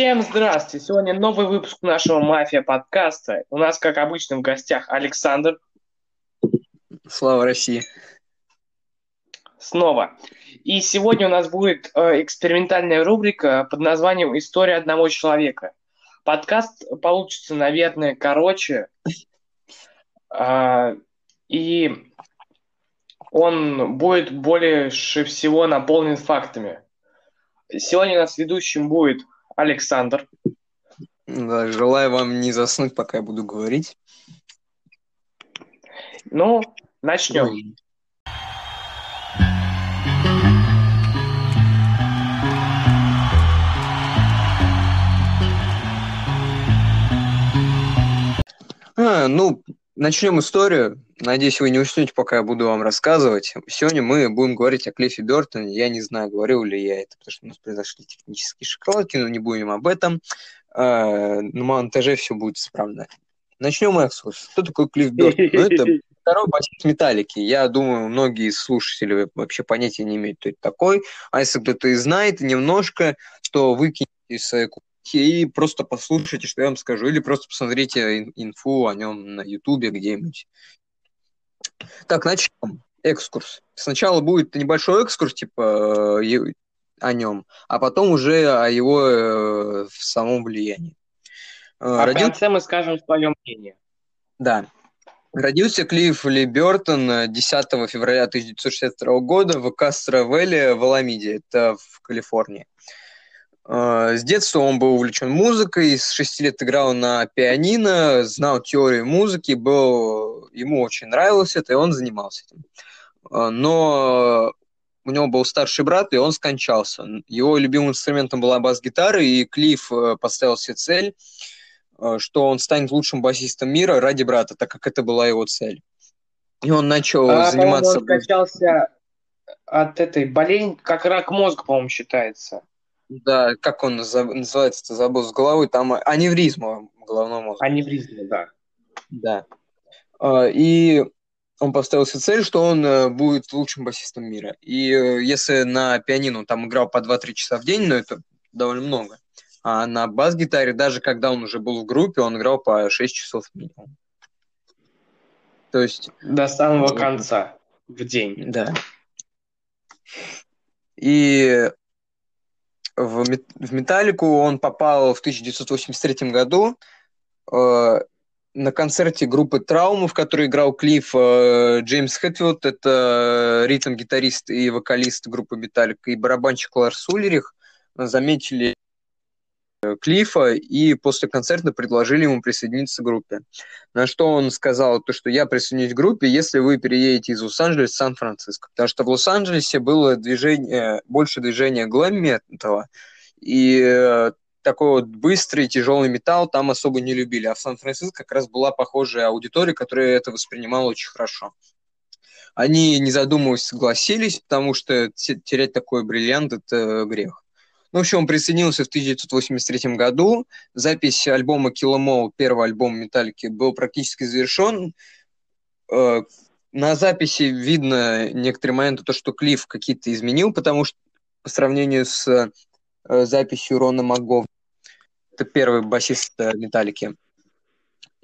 Всем здравствуйте! Сегодня новый выпуск нашего «Мафия» подкаста. У нас, как обычно, в гостях Александр. Слава России! Снова. И сегодня у нас будет э, экспериментальная рубрика под названием «История одного человека». Подкаст получится, наверное, короче. Э, и он будет больше всего наполнен фактами. Сегодня у нас ведущим будет Александр. Да, желаю вам не заснуть, пока я буду говорить. Ну, начнем. А, ну, начнем историю. Надеюсь, вы не уснете, пока я буду вам рассказывать. Сегодня мы будем говорить о Клиффе Бертоне. Я не знаю, говорил ли я это, потому что у нас произошли технические шоколадки, но не будем об этом. А, на монтаже все будет исправно. Начнем экскурс. Кто такой Клифф Бертон? Ну, это второй басист Металлики. Я думаю, многие слушатели вообще понятия не имеют, кто это такой. А если кто-то и знает немножко, то выкиньте из своей и просто послушайте, что я вам скажу, или просто посмотрите инфу о нем на Ютубе где-нибудь. Так, начнем. Экскурс. Сначала будет небольшой экскурс, типа, э, о нем, а потом уже о его э, в самом влиянии. Э, а Родил... в конце мы скажем свое мнение. Да. Родился Клифф Ли Бертон 10 февраля 1962 года в Кастро-Вэлле в Аламиде, это в Калифорнии. А, с детства он был увлечен музыкой, с шести лет играл на пианино, знал теорию музыки, был, ему очень нравилось это, и он занимался этим. А, но у него был старший брат, и он скончался. Его любимым инструментом была бас-гитара, и Клифф э, поставил себе цель, э, что он станет лучшим басистом мира ради брата, так как это была его цель. И он начал а, заниматься... Он скончался от этой болезни, как рак мозга, по-моему, считается. Да, как он называется-то, забыл с головой, там аневризма головного мозга. Аневризма, да. Да. А, и он поставил себе цель, что он э, будет лучшим басистом мира. И э, если на пианино там играл по 2-3 часа в день, ну это довольно много. А на бас-гитаре, даже когда он уже был в группе, он играл по 6 часов минимум. То есть... До самого конца в день. Да. И в, в Металлику он попал в 1983 году э, на концерте группы Траумы, в которой играл Клифф э, Джеймс Хэтфилд, это ритм-гитарист и вокалист группы Металлика, и барабанщик Ларс Улерих, заметили Клифа и после концерта предложили ему присоединиться к группе. На что он сказал, то, что я присоединюсь к группе, если вы переедете из Лос-Анджелеса в Сан-Франциско. Потому что в Лос-Анджелесе было движение, больше движения глэм-металла, и э, такой вот быстрый, тяжелый металл там особо не любили. А в Сан-Франциско как раз была похожая аудитория, которая это воспринимала очень хорошо. Они, не задумываясь, согласились, потому что терять такой бриллиант – это грех. Ну, в общем, он присоединился в 1983 году. Запись альбома Kill Em All, первый альбом Металлики, был практически завершен. Э, на записи видно некоторые моменты, то, что Клифф какие-то изменил, потому что по сравнению с э, записью Рона Магов, это первый басист э, Металлики,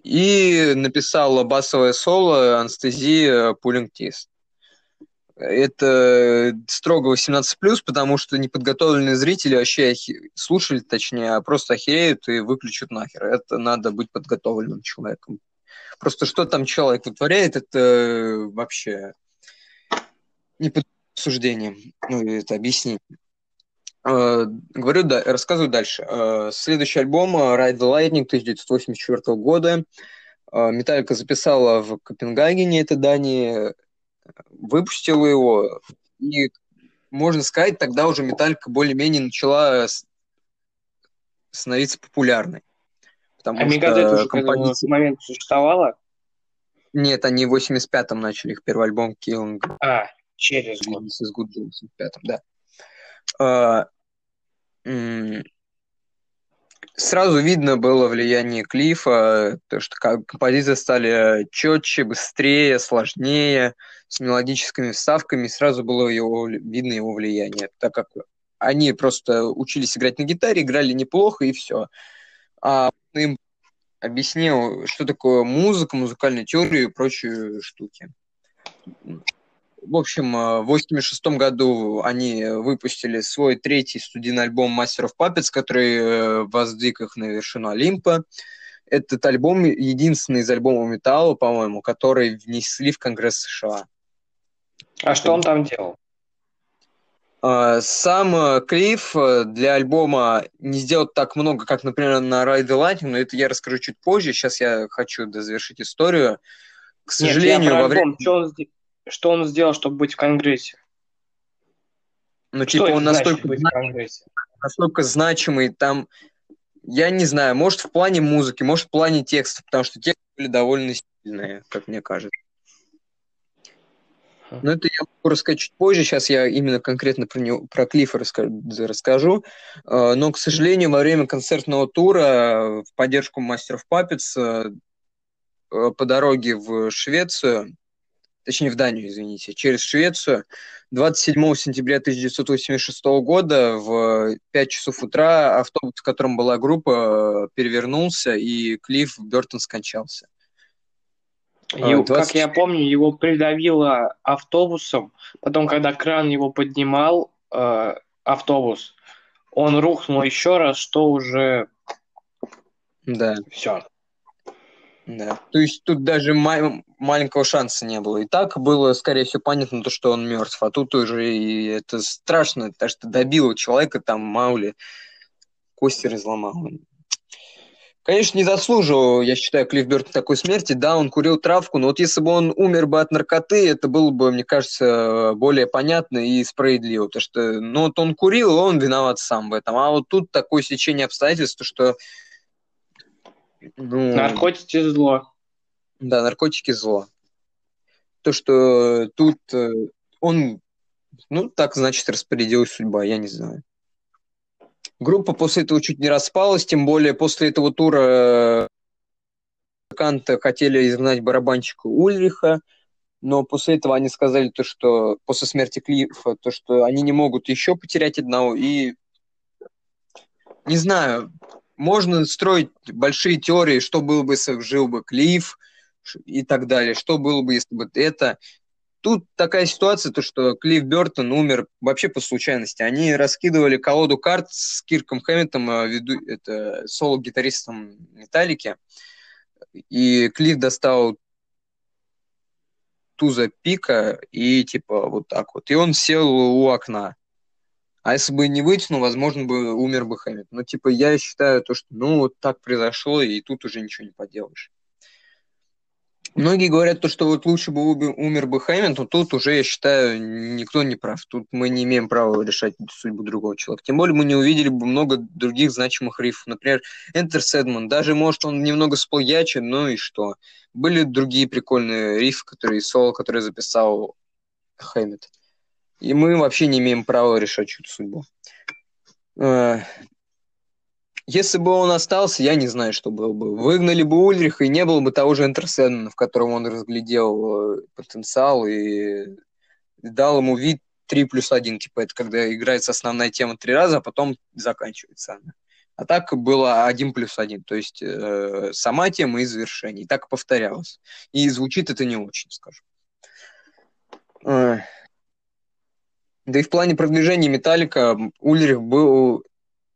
и написал басовое соло анестезии Pulling Teeth это строго 18+, потому что неподготовленные зрители вообще слушали, точнее, а просто охереют и выключат нахер. Это надо быть подготовленным человеком. Просто что там человек вытворяет, это вообще не под суждением. Ну, это объяснить. Uh, говорю, да, рассказываю дальше. Uh, следующий альбом Ride the Lightning 1984 года. Uh, Металлика записала в Копенгагене, это Дании, выпустила его, и, можно сказать, тогда уже Металлика более-менее начала становиться популярной. Потому а Мегадет уже композиция... к момент существовала? Нет, они в 85-м начали их первый альбом Killing. А, через год. С Good в 85-м, да. А, сразу видно было влияние Клифа, то, что композиции стали четче, быстрее, сложнее, с мелодическими вставками, сразу было его, видно его влияние, так как они просто учились играть на гитаре, играли неплохо, и все. А им объяснил, что такое музыка, музыкальная теория и прочие штуки. В общем, э, в 86 году они выпустили свой третий студийный альбом of Puppets, который э, воздвиг их на вершину Олимпа. Этот альбом единственный из альбомов металла, по-моему, который внесли в Конгресс США. А что он там делал? А, сам э, Клифф для альбома не сделал так много, как, например, на Ride the Lightning, но это я расскажу чуть позже. Сейчас я хочу завершить историю. К сожалению, Нет, я во время... Что он, что он сделал, чтобы быть в Конгрессе? Ну, типа, он настолько, настолько значимый, там, я не знаю, может, в плане музыки, может, в плане текста, потому что тексты были довольно сильные, как мне кажется. Но это я могу рассказать чуть позже. Сейчас я именно конкретно про, него, про Клиффа расскажу. А, но, к сожалению, во время концертного тура в поддержку мастеров Папец э, по дороге в Швецию точнее в Данию, извините, через Швецию. 27 сентября 1986 года в 5 часов утра автобус, в котором была группа, перевернулся, и Клифф Бертон скончался. Его, 20... Как я помню, его придавило автобусом. Потом, когда кран его поднимал, э, автобус, он рухнул еще раз, что уже... Да. Все. Да. То есть тут даже ма- маленького шанса не было. И так было, скорее всего, понятно, то, что он мертв. А тут уже и это страшно, потому что добил человека, там, Маули, кости разломал. Конечно, не заслуживал, я считаю, Клифф Бёртон такой смерти. Да, он курил травку, но вот если бы он умер бы от наркоты, это было бы, мне кажется, более понятно и справедливо. Потому что, ну, вот он курил, он виноват сам в этом. А вот тут такое сечение обстоятельств, что ну, наркотики зло. Да, наркотики зло. То, что тут э, он, ну, так, значит, распорядилась судьба, я не знаю. Группа после этого чуть не распалась, тем более после этого тура музыканты хотели изгнать барабанщика Ульриха, но после этого они сказали то, что после смерти Клифа, то, что они не могут еще потерять одного, и не знаю, можно строить большие теории, что было бы, если жил бы Клифф и так далее, что было бы, если бы это. Тут такая ситуация, то, что Клифф Бертон умер вообще по случайности. Они раскидывали колоду карт с Кирком Хэммитом, э, веду, это соло-гитаристом Металлики, и Клифф достал туза пика и типа вот так вот. И он сел у окна. А если бы не вытянул, возможно, бы умер бы Хэммит. Но, типа, я считаю то, что, ну, вот так произошло, и тут уже ничего не поделаешь. Многие говорят то, что вот лучше бы умер бы Хэммит, но тут уже, я считаю, никто не прав. Тут мы не имеем права решать судьбу другого человека. Тем более мы не увидели бы много других значимых рифов. Например, Enter Sedman. Даже, может, он немного сплагячен, ну и что. Были другие прикольные рифы, которые соло, которые записал Хэммит. И мы вообще не имеем права решать чью-то судьбу. Э, если бы он остался, я не знаю, что было бы. Выгнали бы Ульриха, и не было бы того же Энтерсена, в котором он разглядел э, потенциал и дал ему вид 3 плюс 1. Типа это когда играется основная тема три раза, а потом заканчивается она. А так было 1 плюс 1, то есть э, сама тема и завершение. И так повторялось. И звучит это не очень, скажу. Да и в плане продвижения Металлика Ульрих был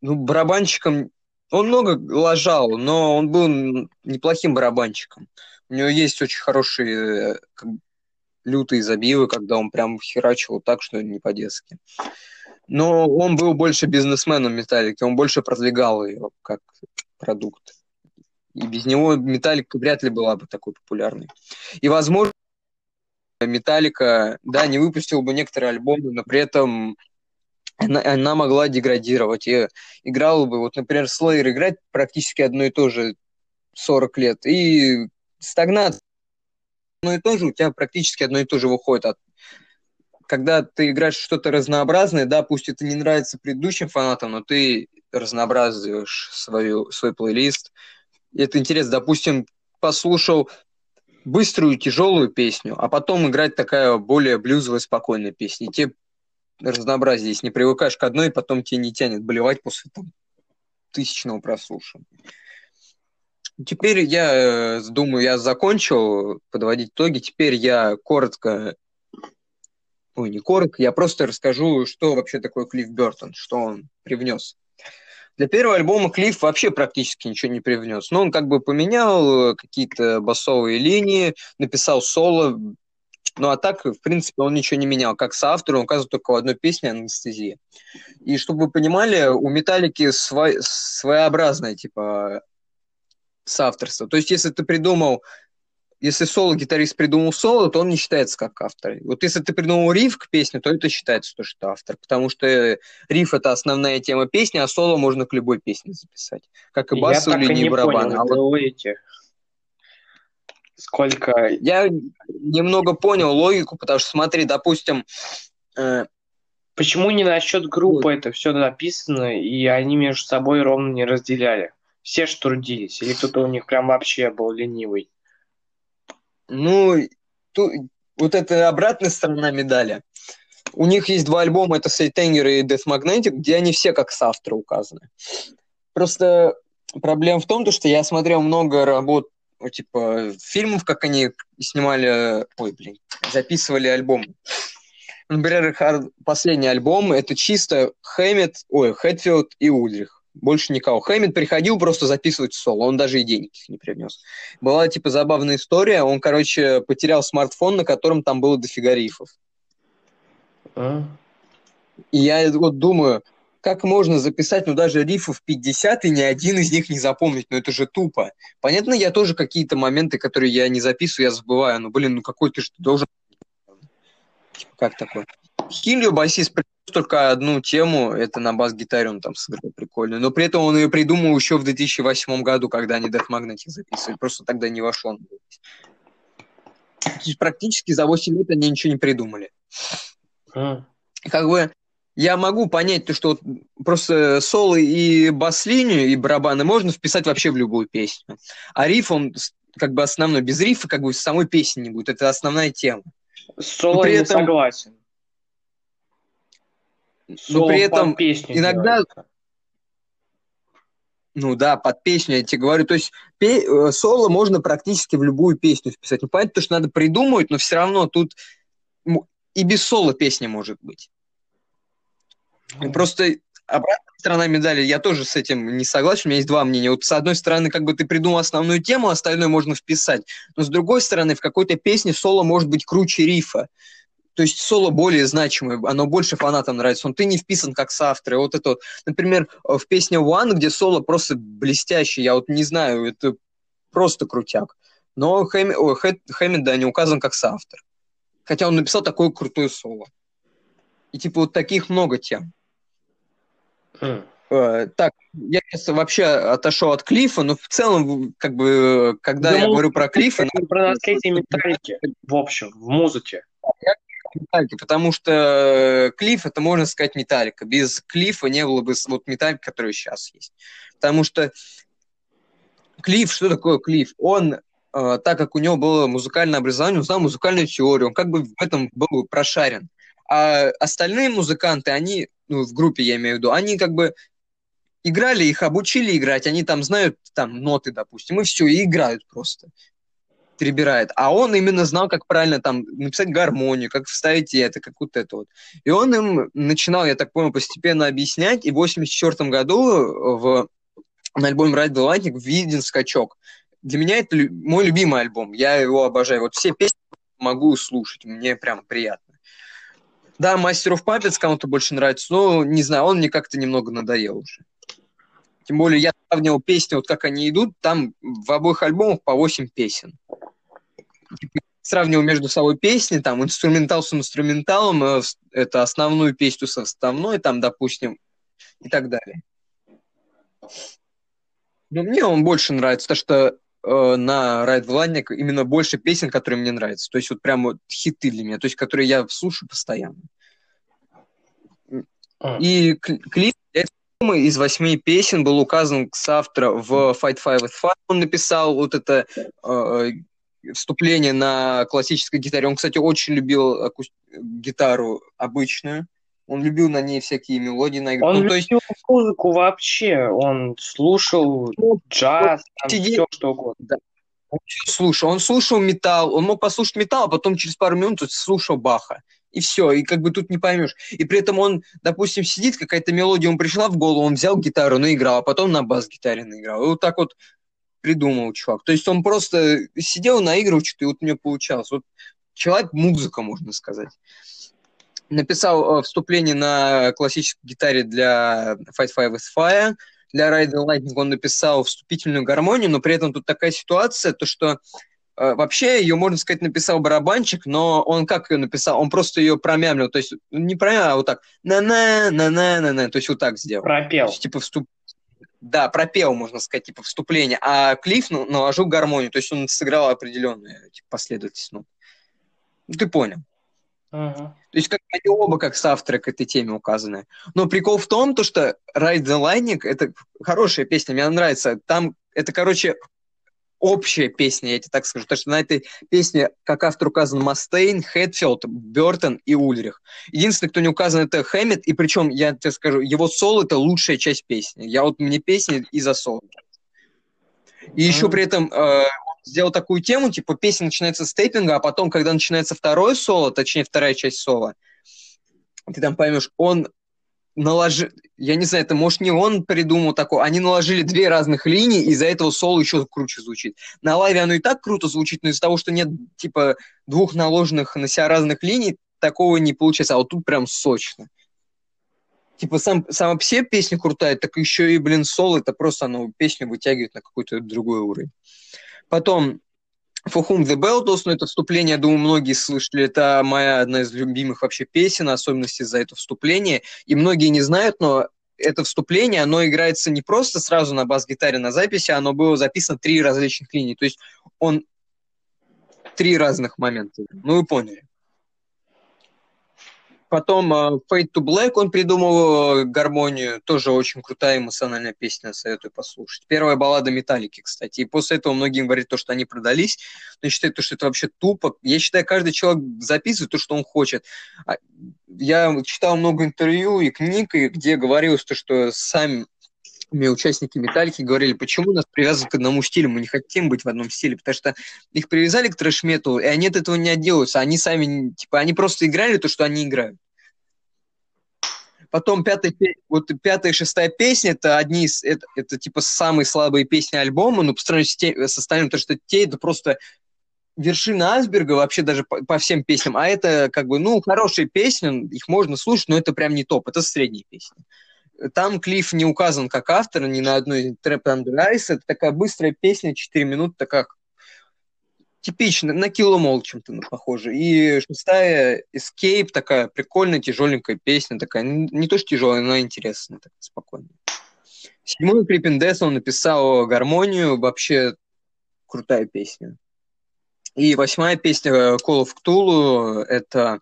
ну, барабанщиком. Он много лажал, но он был неплохим барабанщиком. У него есть очень хорошие как, лютые забивы, когда он прям херачил так, что не по-детски. Но он был больше бизнесменом Металлики, он больше продвигал ее как продукт. И без него Металлика вряд ли была бы такой популярной. И, возможно, Металлика, да, не выпустил бы некоторые альбомы, но при этом она, она могла деградировать. И играла бы, вот, например, Slayer играть практически одно и то же 40 лет. И стагнация одно и то же, у тебя практически одно и то же выходит. От... Когда ты играешь что-то разнообразное, да, пусть это не нравится предыдущим фанатам, но ты разнообразуешь свою, свой плейлист. И это интересно. Допустим, послушал быструю, тяжелую песню, а потом играть такая более блюзовая, спокойная песня. И тебе разнообразие, если не привыкаешь к одной, потом тебе не тянет болевать после там, тысячного прослушивания. Теперь я э, думаю, я закончил подводить итоги. Теперь я коротко, ой, не коротко, я просто расскажу, что вообще такое Клифф Бертон, что он привнес. Для первого альбома Клифф вообще практически ничего не привнес. Но он как бы поменял э, какие-то басовые линии, написал соло. Ну а так, в принципе, он ничего не менял. Как соавтор, он указывает только в одной песне «Анестезия». И чтобы вы понимали, у Металлики свой, своеобразная, типа, соавторство. То есть, если ты придумал если соло-гитарист придумал соло, то он не считается как автор. Вот если ты придумал риф к песне, то это считается то, что автор. Потому что риф — это основная тема песни, а соло можно к любой песне записать. Как и басовую линию и барабаны. Понял, а вот... Сколько... Я немного понял логику, потому что, смотри, допустим... Э... Почему не насчет группы вот. это все написано, и они между собой ровно не разделяли? Все ж трудились, или кто-то у них прям вообще был ленивый? Ну, ту, вот это обратная сторона медали. У них есть два альбома, это Сейтенгер и Death Magnetic, где они все как соавторы указаны. Просто проблема в том, что я смотрел много работ, типа, фильмов, как они снимали, ой, блин, записывали альбом. Например, последний альбом, это чисто Хэммет, ой, Хэтфилд и Удрих больше никого. Хэммит приходил просто записывать соло, он даже и денег их не принес. Была, типа, забавная история, он, короче, потерял смартфон, на котором там было дофига рифов. А? И я вот думаю, как можно записать, ну, даже рифов 50, и ни один из них не запомнить, ну, это же тупо. Понятно, я тоже какие-то моменты, которые я не записываю, я забываю, ну, блин, ну, какой ты же должен... Типа, как такое? Хилью басист только одну тему, это на бас-гитаре он там сыграл прикольно. Но при этом он ее придумал еще в 2008 году, когда они Death Magnetic записывали. Просто тогда не вошел. То есть практически за 8 лет они ничего не придумали. А. Как бы я могу понять то, что просто соло и бас-линию, и барабаны можно вписать вообще в любую песню. А риф, он как бы основной. Без рифа как бы самой песни не будет. Это основная тема. Соло при этом... согласен. Но при этом иногда... Делается. Ну да, под песню я тебе говорю. То есть пе- э, соло можно практически в любую песню вписать. Ну, понятно, что надо придумывать, но все равно тут и без соло песня может быть. Mm. Просто обратная сторона медали, я тоже с этим не согласен, у меня есть два мнения. Вот с одной стороны, как бы ты придумал основную тему, остальное можно вписать. Но с другой стороны, в какой-то песне соло может быть круче рифа. То есть соло более значимое, оно больше фанатам нравится. Он ты не вписан как соавтор. И вот это вот, например, в песне One, где соло просто блестящий, я вот не знаю, это просто крутяк. Но Хэм, о, Хэммит, да, не указан как соавтор. Хотя он написал такое крутое соло. И типа вот таких много тем. Mm. Э, так, я сейчас вообще отошел от Клифа, но в целом, как бы, когда да, я говорю про Клифа... Про наследие металлики, в общем, в музыке. Я Металлики, потому что э, Клифф это можно сказать Металлика. Без Клиффа не было бы вот Металлика, который сейчас есть. Потому что Клифф, что такое Клифф? Он, э, так как у него было музыкальное образование, он знал музыкальную теорию, он как бы в этом был прошарен. А остальные музыканты, они, ну, в группе я имею в виду, они как бы играли, их обучили играть, они там знают там ноты, допустим, и все, и играют просто перебирает. А он именно знал, как правильно там написать гармонию, как вставить это, как вот это вот. И он им начинал, я так понял, постепенно объяснять, и в 84 году в, на альбоме the Lightning виден скачок. Для меня это мой любимый альбом, я его обожаю. Вот все песни могу слушать, мне прям приятно. Да, Master of Puppets кому-то больше нравится, но, не знаю, он мне как-то немного надоел уже. Тем более я сравнивал песни, вот как они идут, там в обоих альбомах по 8 песен сравнивал между собой песни, там, инструментал с инструменталом, э, это основную песню с основной, там, допустим, и так далее. Но мне он больше нравится, потому что э, на Райд Владник именно больше песен, которые мне нравятся. То есть вот прям вот хиты для меня, то есть которые я слушаю постоянно. А. И клип из восьми песен был указан с автора в Fight Five with Fire. Он написал вот это э, вступление на классической гитаре. Он, кстати, очень любил аку... гитару обычную. Он любил на ней всякие мелодии наигрывать. Он ну, то есть... любил музыку вообще. Он слушал джаз, там сидел- все что угодно. Да. Он слушал, он слушал металл, он мог послушать металл, а потом через пару минут слушал Баха. И все, и как бы тут не поймешь. И при этом он, допустим, сидит, какая-то мелодия ему пришла в голову, он взял гитару, наиграл, а потом на бас-гитаре наиграл. И вот так вот придумал чувак. То есть он просто сидел, наигрывал что-то, и вот у него получалось. Вот человек-музыка, можно сказать. Написал э, вступление на классической гитаре для Fight Fire with Fire. Для Ride the Lightning он написал вступительную гармонию, но при этом тут такая ситуация, то что э, вообще ее, можно сказать, написал барабанщик, но он как ее написал? Он просто ее промямлил, то есть не промямлил, а вот так на-на, на-на, на-на, то есть вот так сделал. То Пропел. есть, типа вступ... Да, пропел, можно сказать, типа вступление, а Клифф ну, наложил гармонию, то есть он сыграл определенную типа, последовательность. Ну, Ну, ты понял. Мгм. То есть как они оба как соавторы к этой теме указаны. Но прикол в том, то, что Ride the Lightning — это хорошая песня, мне она нравится. Там это, короче, общая песня, я тебе так скажу. Потому что на этой песне, как автор указан, Мастейн, Хэтфилд, Бертон и Ульрих. Единственный, кто не указан, это Хэммет, и причем, я тебе скажу, его соло — это лучшая часть песни. Я вот мне песни из-за соло. И еще при этом э, сделал такую тему, типа песня начинается с тейпинга, а потом, когда начинается второе соло, точнее вторая часть соло, ты там поймешь, он наложил, я не знаю, это может не он придумал такое, они наложили две разных линии, и из-за этого соло еще круче звучит. На лайве оно и так круто звучит, но из-за того, что нет, типа, двух наложенных на себя разных линий, такого не получается, а вот тут прям сочно. Типа, сам, сама по себе песня крутая, так еще и, блин, соло, это просто оно песню вытягивает на какой-то другой уровень. Потом For Whom the Bell Tolls, ну, это вступление, я думаю, многие слышали, это моя одна из любимых вообще песен, особенности за это вступление, и многие не знают, но это вступление, оно играется не просто сразу на бас-гитаре на записи, оно было записано три различных линии, то есть он три разных момента, ну вы поняли. Потом э, Fade to Black он придумал э, гармонию, тоже очень крутая эмоциональная песня, советую послушать. Первая баллада Металлики, кстати. И после этого многие говорят то, что они продались, но я считаю, то, что это вообще тупо. Я считаю, каждый человек записывает то, что он хочет. А Я читал много интервью и книг, и где говорилось то, что сами участники Металлики говорили, почему нас привязывают к одному стилю, мы не хотим быть в одном стиле, потому что их привязали к трэш-металу, и они от этого не отделаются, они сами, типа, они просто играли то, что они играют. Потом пятая, вот пятая и шестая песня, это одни из, это, это типа самые слабые песни альбома, но по сравнению с, те, с остальным, то, что те, это просто вершина айсберга вообще даже по, по всем песням, а это как бы, ну, хорошие песни, их можно слушать, но это прям не топ, это средние песни. Там Клифф не указан как автор ни на одной Under Ice. Это такая быстрая песня, 4 минуты, такая типично, на Киломол чем-то похоже. И шестая Escape, такая прикольная, тяжеленькая песня, такая, не то что тяжелая, но интересная, такая спокойная. Седьмой Creeping Death он написал гармонию, вообще крутая песня. И восьмая песня Call of Cthulhu, это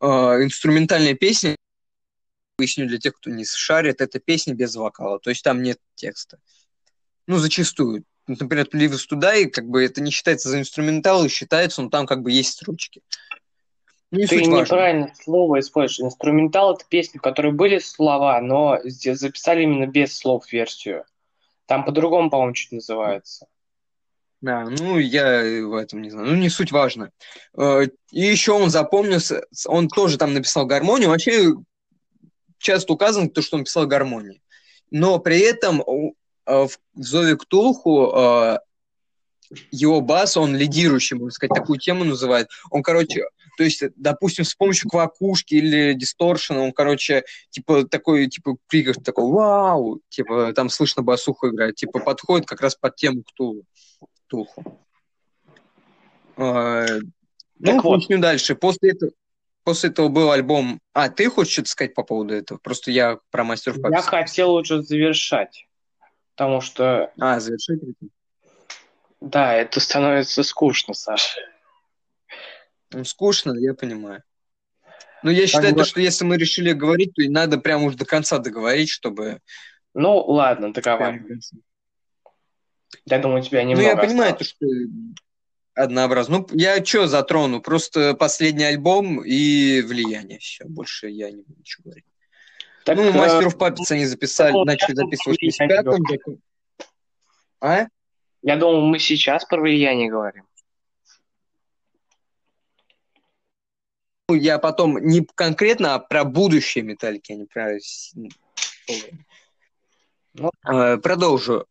э, инструментальная песня, поясню для тех, кто не шарит, это песня без вокала, то есть там нет текста. Ну, зачастую. Например, Live is Today, как бы это не считается за инструментал, и считается, но там как бы есть строчки. Ну, не Ты неправильно важно. слово используешь. Инструментал — это песни, в которой были слова, но записали именно без слов версию. Там по-другому, по-моему, чуть называется. Да, ну, я в этом не знаю. Ну, не суть важно. И еще он запомнился, он тоже там написал гармонию. Вообще, часто указано, то, что он писал гармонии. Но при этом в Зове Ктулху его бас, он лидирующий, можно сказать, такую тему называет. Он, короче, то есть, допустим, с помощью квакушки или дисторшена, он, короче, типа такой, типа, крик такой, вау, типа, там слышно басуху играет, типа, подходит как раз под тему Ктулху. Ктулху. Ну, вот. дальше. После этого, после этого был альбом... А, ты хочешь что-то сказать по поводу этого? Просто я про мастеров Я хотел уже завершать, потому что... А, завершать? Да, это становится скучно, Саша. Ну, скучно, я понимаю. Но я считаю, то, что если мы решили говорить, то и надо прямо уж до конца договорить, чтобы... Ну, ладно, договаривай. Я думаю, тебя немного Ну, я понимаю, то, что... однообразно. Ну, я что затрону? Просто последний альбом и влияние. Все, больше я не буду ничего говорить. Так, ну, мастеров папиц они записали, начали записывать в 85-м. А? Я думал, мы сейчас про влияние говорим. Ну, я потом не конкретно, а про будущее металлики, а не про... Ну, э, продолжу.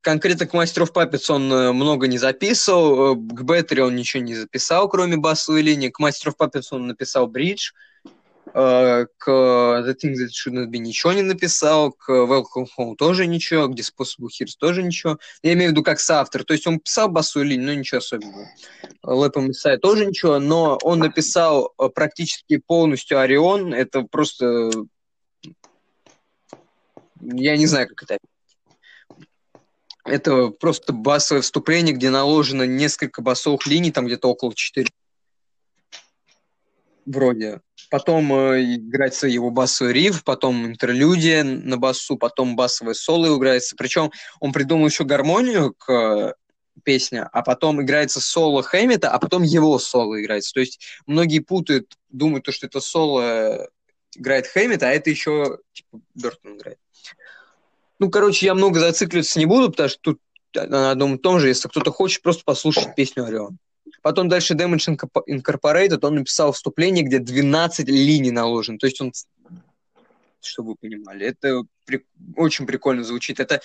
Конкретно к мастеров Папец он э, много не записывал, э, к Беттери он ничего не записал, кроме басовой линии. К мастеров Папец он написал бридж, к The Thing That Shouldn't Be ничего не написал, к Welcome Home тоже ничего, к Disposable Heroes тоже ничего. Я имею в виду как соавтор. То есть он писал басовую линию, но ничего особенного. Лэпом Исай тоже ничего, но он написал практически полностью Орион. Это просто я не знаю, как это это просто басовое вступление, где наложено несколько басовых линий, там где-то около 4. Вроде. Потом э, играется его басовый риф, потом интерлюдия на басу, потом басовое соло играется. Причем он придумал еще гармонию к э, песне, а потом играется соло Хэммета, а потом его соло играется. То есть многие путают, думают, что это соло играет Хэммет, а это еще типа Бертон играет. Ну, короче, я много зацикливаться не буду, потому что тут на одном и том же, если кто-то хочет просто послушать песню Орион. Потом дальше Damage Incorporated, он написал вступление, где 12 линий наложено. То есть он, чтобы вы понимали, это при... очень прикольно звучит. Это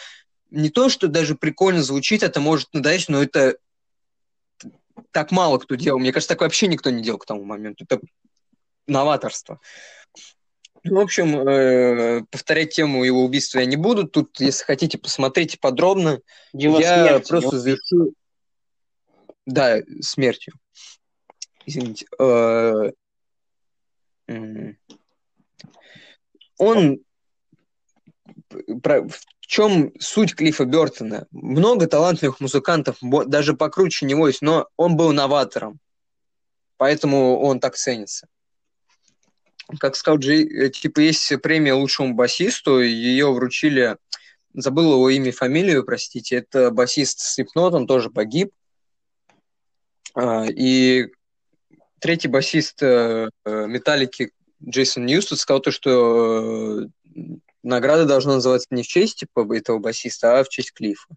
не то, что даже прикольно звучит, это может надоесть, но это так мало кто делал. Мне кажется, так вообще никто не делал к тому моменту. Это новаторство. Ну, в общем, э, повторять тему его убийства я не буду. Тут, если хотите, посмотрите подробно. Его я смерть, просто завершу... Да, смертью. Извините. Э, он... В чем суть Клиффа Бертона? Много талантливых музыкантов, даже покруче него есть, но он был новатором. Поэтому он так ценится как сказал Джей, э, типа есть премия лучшему басисту, ее вручили, забыл его имя фамилию, простите, это басист Слепнот, он тоже погиб. А, и третий басист э, э, Металлики Джейсон Ньюстед сказал то, что награда должна называться не в честь типа, этого басиста, а в честь Клифа.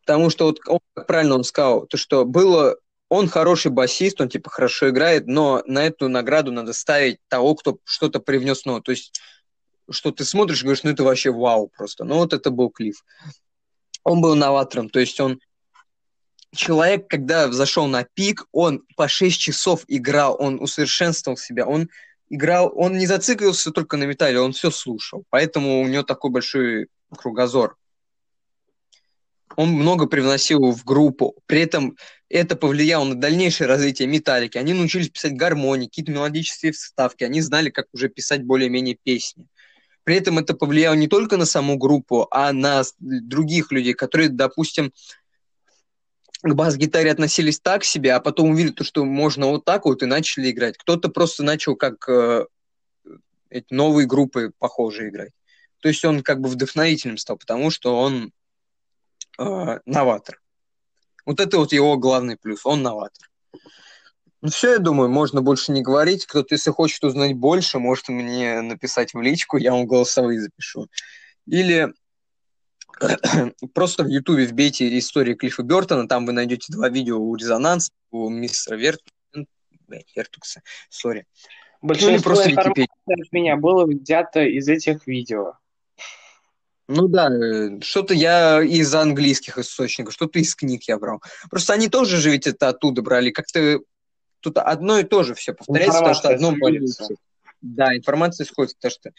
Потому что вот он, правильно он сказал, то, что было он хороший басист, он типа хорошо играет, но на эту награду надо ставить того, кто что-то привнес новое. То есть, что ты смотришь говоришь, ну это вообще вау просто. Ну вот это был Клифф. Он был новатором, то есть он человек, когда зашел на пик, он по 6 часов играл, он усовершенствовал себя, он играл, он не зациклился только на металле, он все слушал, поэтому у него такой большой кругозор. Он много привносил в группу, при этом это повлияло на дальнейшее развитие металлики. Они научились писать гармонии, какие-то мелодические вставки. Они знали, как уже писать более-менее песни. При этом это повлияло не только на саму группу, а на других людей, которые, допустим, к бас-гитаре относились так себе, а потом увидели, то, что можно вот так вот и начали играть. Кто-то просто начал как э, эти новые группы похожие играть. То есть он как бы вдохновителем стал, потому что он э, новатор. Вот это вот его главный плюс, он новатор. Ну все, я думаю, можно больше не говорить. Кто-то, если хочет узнать больше, может мне написать в личку, я вам голосовые запишу. Или просто в Ютубе вбейте историю Клиффа Бертона, там вы найдете два видео у Резонанс, у мистера Верт... Вертукса, сори. Большинство ну, просто информации от меня было взято из этих видео. Ну да, э, что-то я из английских источников, что-то из книг я брал. Просто они тоже же ведь это оттуда брали. Как-то тут одно и то же все повторяется, потому что одно болится. Да, информация исходит, потому что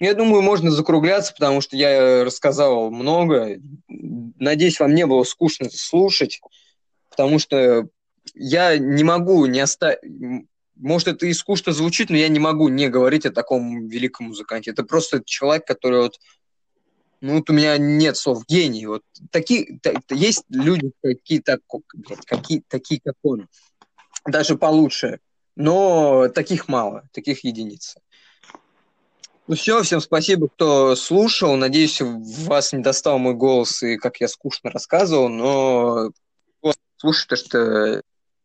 я думаю, можно закругляться, потому что я рассказал много. Надеюсь, вам не было скучно слушать, потому что я не могу не оставить... Может, это и скучно звучит, но я не могу не говорить о таком великом музыканте. Это просто человек, который вот ну, вот у меня нет слов гений. Вот такие, та, есть люди, какие, так, какие, такие, как он, даже получше, но таких мало, таких единиц. Ну все, всем спасибо, кто слушал. Надеюсь, вас не достал мой голос и как я скучно рассказывал, но потому что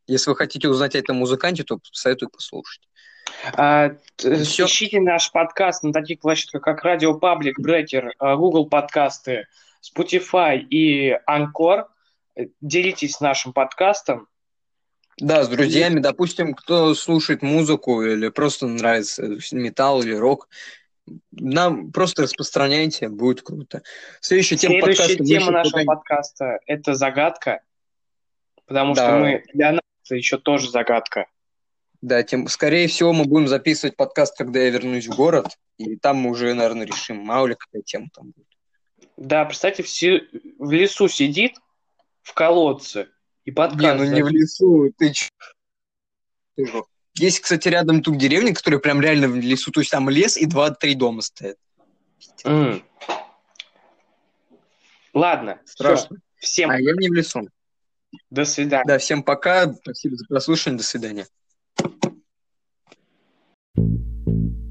если вы хотите узнать о этом музыканте, то советую послушать. А, Все. Ищите наш подкаст на таких площадках, как Радио Паблик, Брекер, Google подкасты, Spotify и Анкор. Делитесь нашим подкастом. Да, с друзьями, допустим, кто слушает музыку или просто нравится металл или рок, нам просто распространяйте, будет круто. Следующая тема Следующая подкаста. тема нашего пока... подкаста – это загадка, потому да. что мы для нас это еще тоже загадка. Да, тем, скорее всего, мы будем записывать подкаст, когда я вернусь в город, и там мы уже, наверное, решим, мало ли какая тема там будет. Да, представьте, все в лесу сидит, в колодце, и подкаст. Не, ну не в лесу, ты ч... Есть, кстати, рядом тут деревня, которая прям реально в лесу, то есть там лес и два-три дома стоят. Mm. Ладно, страшно. Всем. А я не в лесу. До свидания. Да, всем пока. Спасибо за прослушивание. До свидания. Thank you.